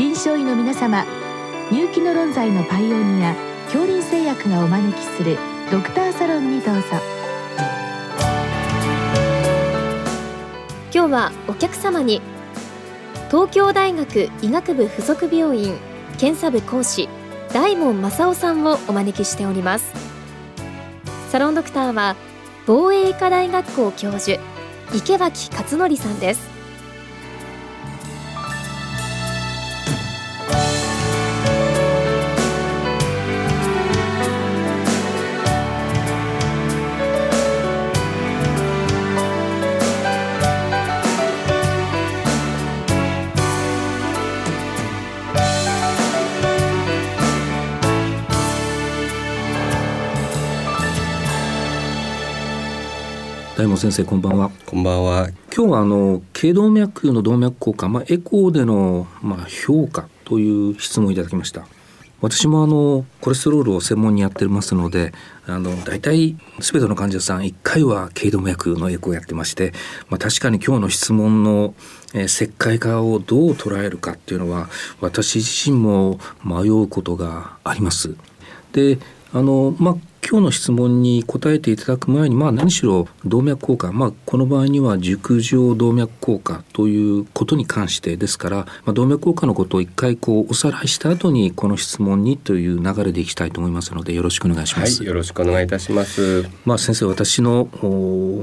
臨床医の皆様入気の論剤のパイオニア恐林製薬がお招きするドクターサロンにどうぞ。今日はお客様に東京大学医学部附属病院検査部講師大門正夫さんをお招きしております。サロンドクターは防衛医科大学校教授池脇勝則さんです。大門先生こんばんは。こんばんは。今日はあの頸動脈の動脈硬化、まあ、エコーでの、まあ、評価という質問をいただきました。私もあのコレステロールを専門にやってますのであの大体全ての患者さん1回は頸動脈のエコーをやってまして、まあ、確かに今日の質問の、えー、石灰化をどう捉えるかっていうのは私自身も迷うことがあります。であのまあ今日の質問に答えていただく前に、まあ、何しろ動脈硬化、まあ、この場合には熟状動脈硬化ということに関してですから、まあ、動脈硬化のことを一回こうおさらいした後にこの質問にという流れでいきたいと思いますのでよろしくお願いします。はい、よろしくお願いいたします。まあ、先生私の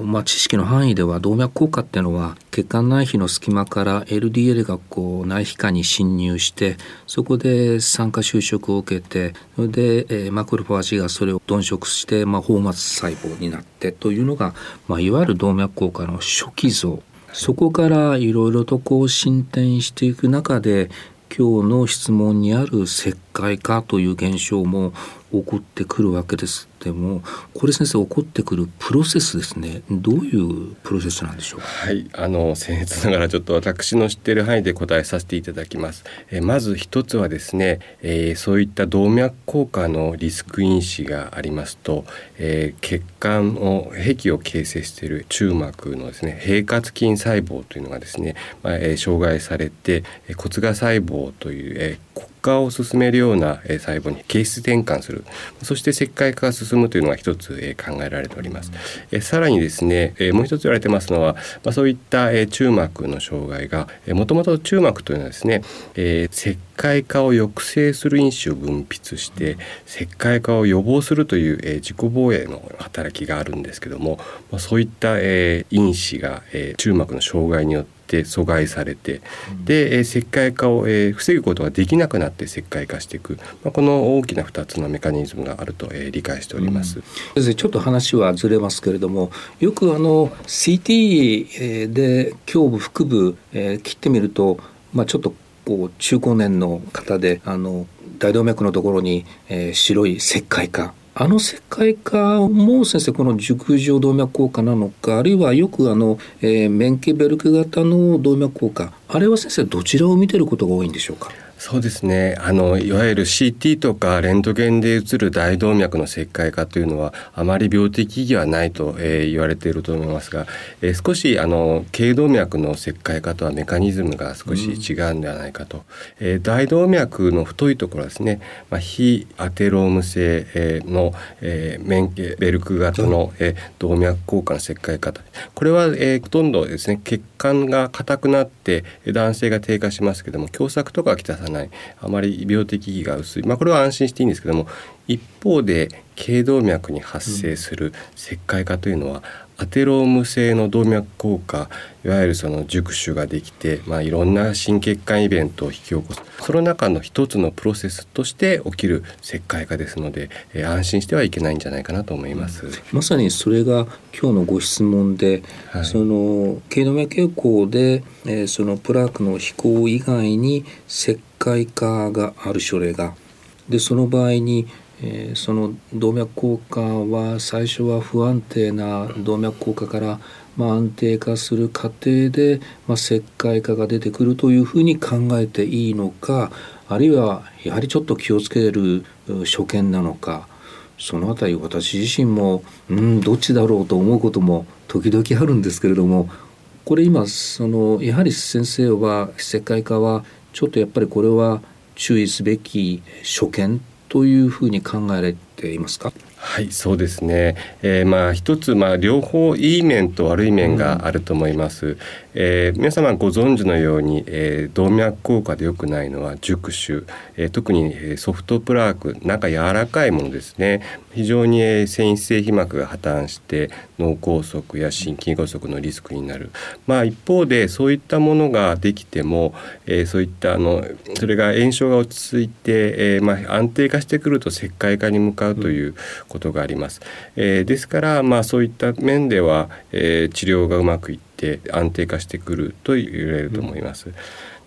まあ、知識の範囲では動脈硬化っていうのは血管内皮の隙間から LDL がこう内皮下に侵入してそこで酸化収縮を受けてそれで、えー、マクロファージがそれを鈍殖して、まあ、放末細胞になってというのが、まあ、いわゆる動脈硬化の初期像。そこからいろいろとこう進展していく中で今日の質問にある石灰化という現象も起こってくるわけです。でもこれ先生起こってくるプロセスですね。どういうプロセスなんでしょう？はい。あの僭越ながらちょっと私の知っている範囲で答えさせていただきます。えまず一つはですね、えー、そういった動脈硬化のリスク因子がありますと、えー、血管の壁を形成している中膜のですね平滑筋細胞というのがですね、まあえー、障害されて骨芽細胞という、えー、化を進めるような細胞に形質転換するそして石灰化が進むというのが一つ考えられております。さらにですねもう一つ言われてますのは、まあ、そういった中膜の障害がもともと中膜というのはですね石灰化を抑制する因子を分泌して石灰化を予防するという、え自己防衛の働きがあるんですけども、ま、そういった、え因子が、え中膜の障害によってて阻害されて、で、え石灰化を、え防ぐことができなくなって石灰化していく、まあ、この大きな2つのメカニズムがあると、え理解しております、うん、先生ちょっと話はずれますけれどもよくあの CT で胸部腹部、えー、切ってみると、まあ、ちょっとこう中高年の方であの大動脈のところに、えー、白い石灰化あの世界化も先生この熟状動脈硬化なのかあるいはよくあの、えー、メンケベルク型の動脈硬化あれは先生どちらを見てることが多いんでしょうか？そうですね。あのいわゆる CT とかレントゲンで映る大動脈の石灰化というのはあまり病的意義はないと、えー、言われていると思いますが、えー、少しあの頸動脈の石灰化とはメカニズムが少し違うんではないかと、うん、えー、大動脈の太いところですね、まあ、非アテローム性の、えー、メンケベルク型の、えー、動脈硬化の石灰化これは、えー、ほとんどですね血管が硬くなって男性が低下しますけども狭窄とかはきたさない。あまり病的意義が薄い、まあ、これは安心していいんですけども一方で頸動脈に発生する石灰化というのは、アテローム性の動脈硬化いわゆるその熟手ができて、まあ、いろんな心血管イベントを引き起こす。その中の一つのプロセスとして起きる石灰化ですので、えー、安心してはいけないんじゃないかなと思います、うん、まさにそれが今日のご質問で、はい、その頸動脈傾向で、えー、そのプラークの飛行以外に石灰化がある症例がでその場合にえー、その動脈硬化は最初は不安定な動脈硬化から、まあ、安定化する過程で、まあ、石灰化が出てくるというふうに考えていいのかあるいはやはりちょっと気をつける所見なのかそのあたり私自身もうんどっちだろうと思うことも時々あるんですけれどもこれ今そのやはり先生は石灰化はちょっとやっぱりこれは注意すべき所見というふうに考えられていますか？はいそうですね、えー、まあ一つまあ両方いい面と悪い面があると思います、うん、えー、皆様ご存知のように、えー、動脈硬化で良くないのは熟手、えー、特にソフトプラーク中柔らかいものですね。非常に繊維性皮膜が破綻して脳梗塞や心筋梗塞のリスクになる、まあ、一方でそういったものができても、えー、そういったあのそれが炎症が落ち着いて、えーまあ、安定化してくると石灰化に向かうということがあります。えー、ですから、まあ、そういった面では、えー、治療がうまくいって安定化してくると言われると思います。うん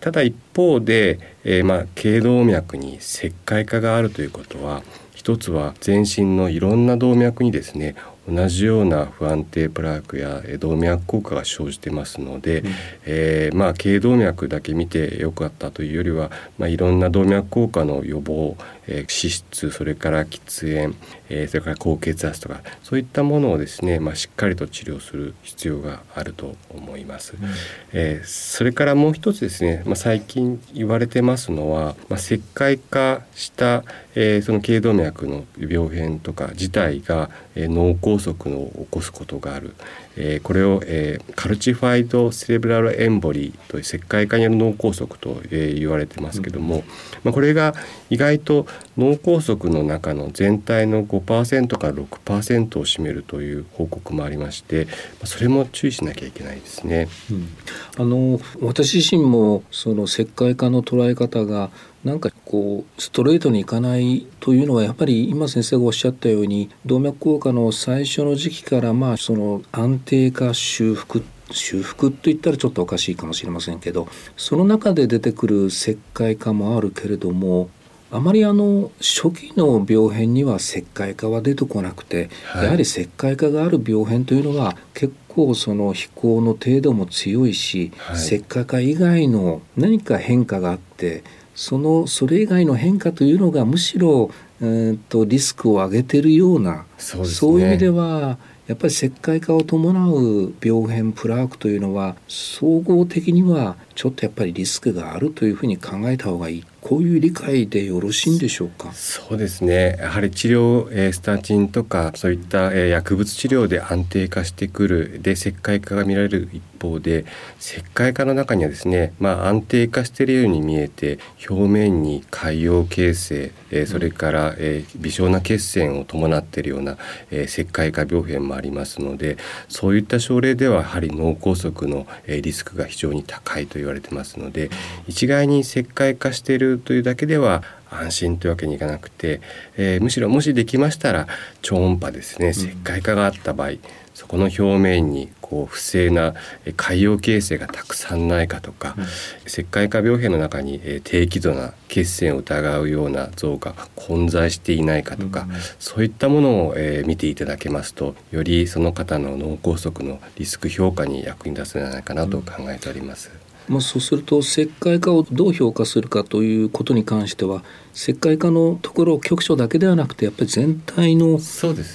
ただ一方で、えー、まあ頸動脈に石灰化があるということは一つは全身のいろんな動脈にですね同じような不安定プラークや動脈硬化が生じてますので、うん、えー、まあ頸動脈だけ見てよかったというよりは、まあ、いろんな動脈硬化の予防、えー、脂質それから喫煙、えー、それから高血圧とかそういったものをですね、まあ、しっかりと治療する必要があると思います。うん、えー、それからもう一つですね、まあ、最近言われてますのは、まあ、石灰化した、えー、その頸動脈の病変とか自体が、えー、脳梗塞を起こすことがある、えー、これを、えー、カルチファイドセレブラルエンボリーという石灰化による脳梗塞と、えー、言われてますけども、うん、まあ、これが意外と脳梗塞の中の全体の5%から6%を占めるという報告もありましてそれも注意しなきゃいけないですね。うん、あの私自身もその石灰化の捉え方がなんかこうストレートにいかないというのはやっぱり今先生がおっしゃったように動脈硬化の最初の時期からまあその安定化修復修復といったらちょっとおかしいかもしれませんけどその中で出てくる石灰化もあるけれどもあまりあの初期の病変には石灰化は出てこなくて、はい、やはり石灰化がある病変というのは結構その飛行の程度も強いし、はい、石灰化以外の何か変化があってそのそれ以外の変化というのがむしろ、えーと、リスクを上げてるようなそう、ね,、いう意味ではやっぱり石灰化を伴う病変プラークというのは総合的にはちょっとやっぱりリスクがあるというふうに考えた方がいい。こういう理解でよろしいんでしょうか？そうですね。やはり治療、えー、スタチンとかそういった、えー、薬物治療で安定化してくる。で石灰化が見られる一方で石灰化の中にはですね、まあ、安定化しているように見えて表面に海洋形成、えー、それから、えー、微小な血栓を伴っているような、えー、石灰化病変もありますのでそういった症例ではやはり脳梗塞の、えー、リスクが非常に高いと言われてますので一概に石灰化しているというだけでは安心というわけにいかなくて、えー、むしろもしできましたら超音波ですね石灰化があった場合、そこの表面にこう不正な海洋形成がたくさんないかとか、うん、石灰化病変の中に低輝度な血栓を疑うような像が混在していないかとか、うん、そういったものを、えー、見ていただけますとよりその方の脳梗塞のリスク評価に役に立つんじゃないかなと考えております。まあ、そうすると石灰化をどう評価するかということに関しては石灰化のところ局所だけではなくてやっぱり全体の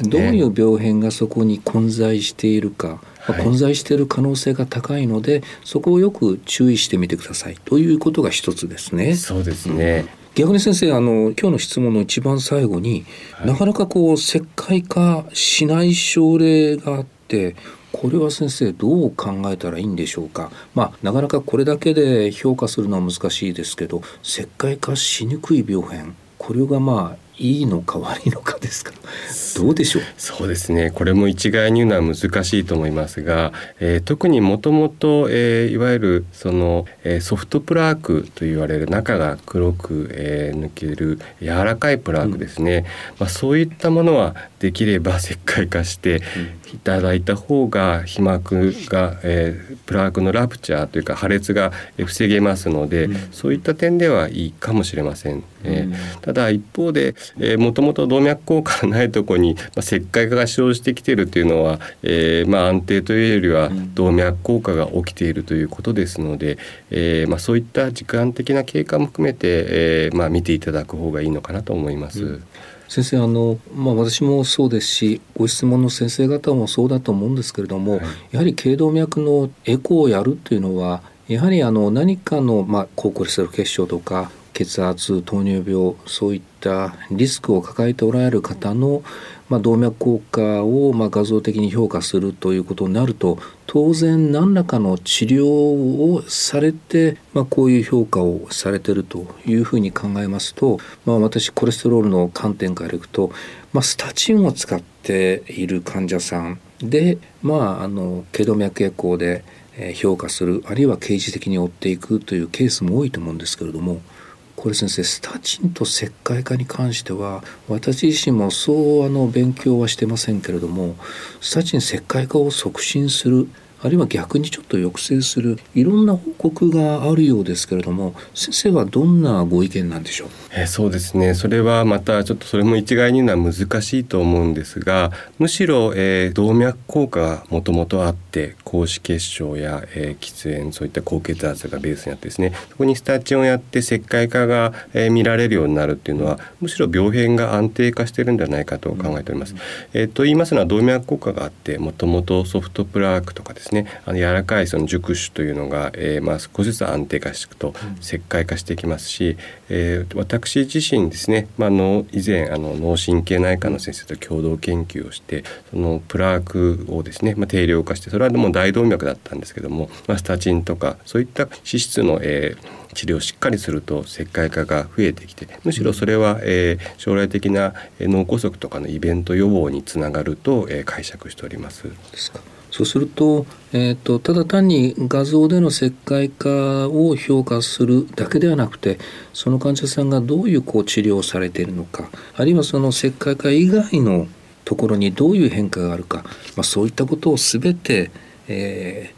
どういう病変がそこに混在しているか、まあ、混在している可能性が高いので、そこをよく注意してみてください。ということが一つですね。そうですね、逆に先生あの今日の質問の一番最後に、はい、なかなかこう石灰化しない症例があってこれは先生どう考えたらいいんでしょうか？まあなかなかこれだけで評価するのは難しいですけど石灰化しにくい病変これがまあいいのか悪いのかですか？どうでしょう？そうですね。これも一概に言うのは難しいと思いますが、えー、特にもともといわゆるその、えー、ソフトプラークと言われる中が黒く、えー、抜ける柔らかいプラークですね、うん、まあ、そういったものはできれば石灰化していただいた方が皮膜が、えー、プラークのラプチャーというか破裂が防げますので、うん、そういった点ではいいかもしれません。えー、ただ一方でもともと動脈硬化がないところに、まあ、石灰化が生じてきているというのは、えーまあ、安定というよりは動脈硬化が起きているということですので、えーまあ、そういった時間的な経過も含めて、えーまあ、見ていただく方がいいのかなと思います。うん先生あの、まあ、私もそうですしご質問の先生方もそうだと思うんですけれども、はい、やはり頸動脈のエコーをやるというのはやはりあの何かの、まあ、高コレステロール血症とか血圧糖尿病そういったリスクを抱えておられる方の、まあ、動脈硬化をまあ画像的に評価するということになると当然何らかの治療をされて、まあ、こういう評価をされてるというふうに考えますと、まあ、私コレステロールの観点からいくと、まあ、スタチンを使っている患者さんで、まあ、あの頸動脈エコーで評価するあるいは刑事的に追っていくというケースも多いと思うんですけれどもこれ先生スタチンと石灰化に関しては私自身もそうあの勉強はしてませんけれどもスタチン石灰化を促進するあるいは逆にちょっと抑制するいろんな報告があるようですけれども先生はどんなご意見なんでしょう？えそうですね。それはまたちょっとそれも一概に言うのは難しいと思うんですがむしろ、えー、動脈硬化がもともとあって高脂血症や、えー、喫煙そういった高血圧がベースにあってですねそこにスタチンをやって石灰化が、えー、見られるようになるっていうのはむしろ病変が安定化してるんではないかと考えております。えー、と言いますのは動脈硬化があってもともとソフトプラークとかですねね。あの柔らかいその熟手というのが、えー、まあ少しずつ安定化していくと石灰化していきますし、えー、私自身ですね、まあ、の以前あの脳神経内科の先生と共同研究をしてそのプラークをですね、まあ、定量化してそれはもう大動脈だったんですけども、まあ、スタチンとかそういった脂質の、えー、治療をしっかりすると石灰化が増えてきてむしろそれは、えー、将来的な脳梗塞とかのイベント予防につながると、えー、解釈しております。ですかそうすると,、えーと、ただ単に画像での石灰化を評価するだけではなくてその患者さんがどういうこう治療をされているのかあるいはその石灰化以外のところにどういう変化があるか、まあ、そういったことを全て、え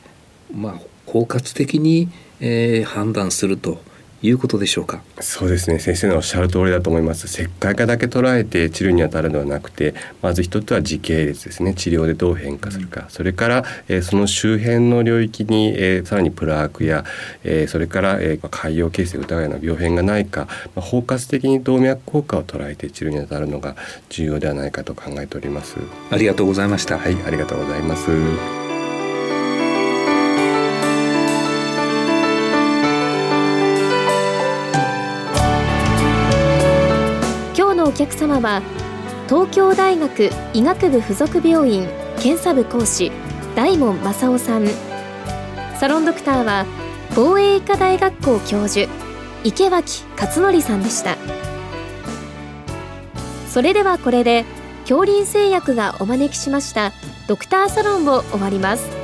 ーまあ、包括的に、えー、判断すると。いうことでしょうか？そうですね。先生のおっしゃる通りだと思います。石灰化だけ捉えて治療に当たるのではなくてまず一つは時系列ですね。治療でどう変化するか、うん、それから、えー、その周辺の領域に、えー、さらにプラークや、えー、それから、えー、海洋形成疑いの病変がないか、まあ、包括的に動脈硬化を捉えて治療に当たるのが重要ではないかと考えております。ありがとうございました。はいありがとうございます客様は東京大学医学部附属病院検査部講師大門正夫さん。サロンドクターは防衛医科大学校教授池脇勝則さんでした。それではこれで恐林製薬がお招きしましたドクターサロンを終わります。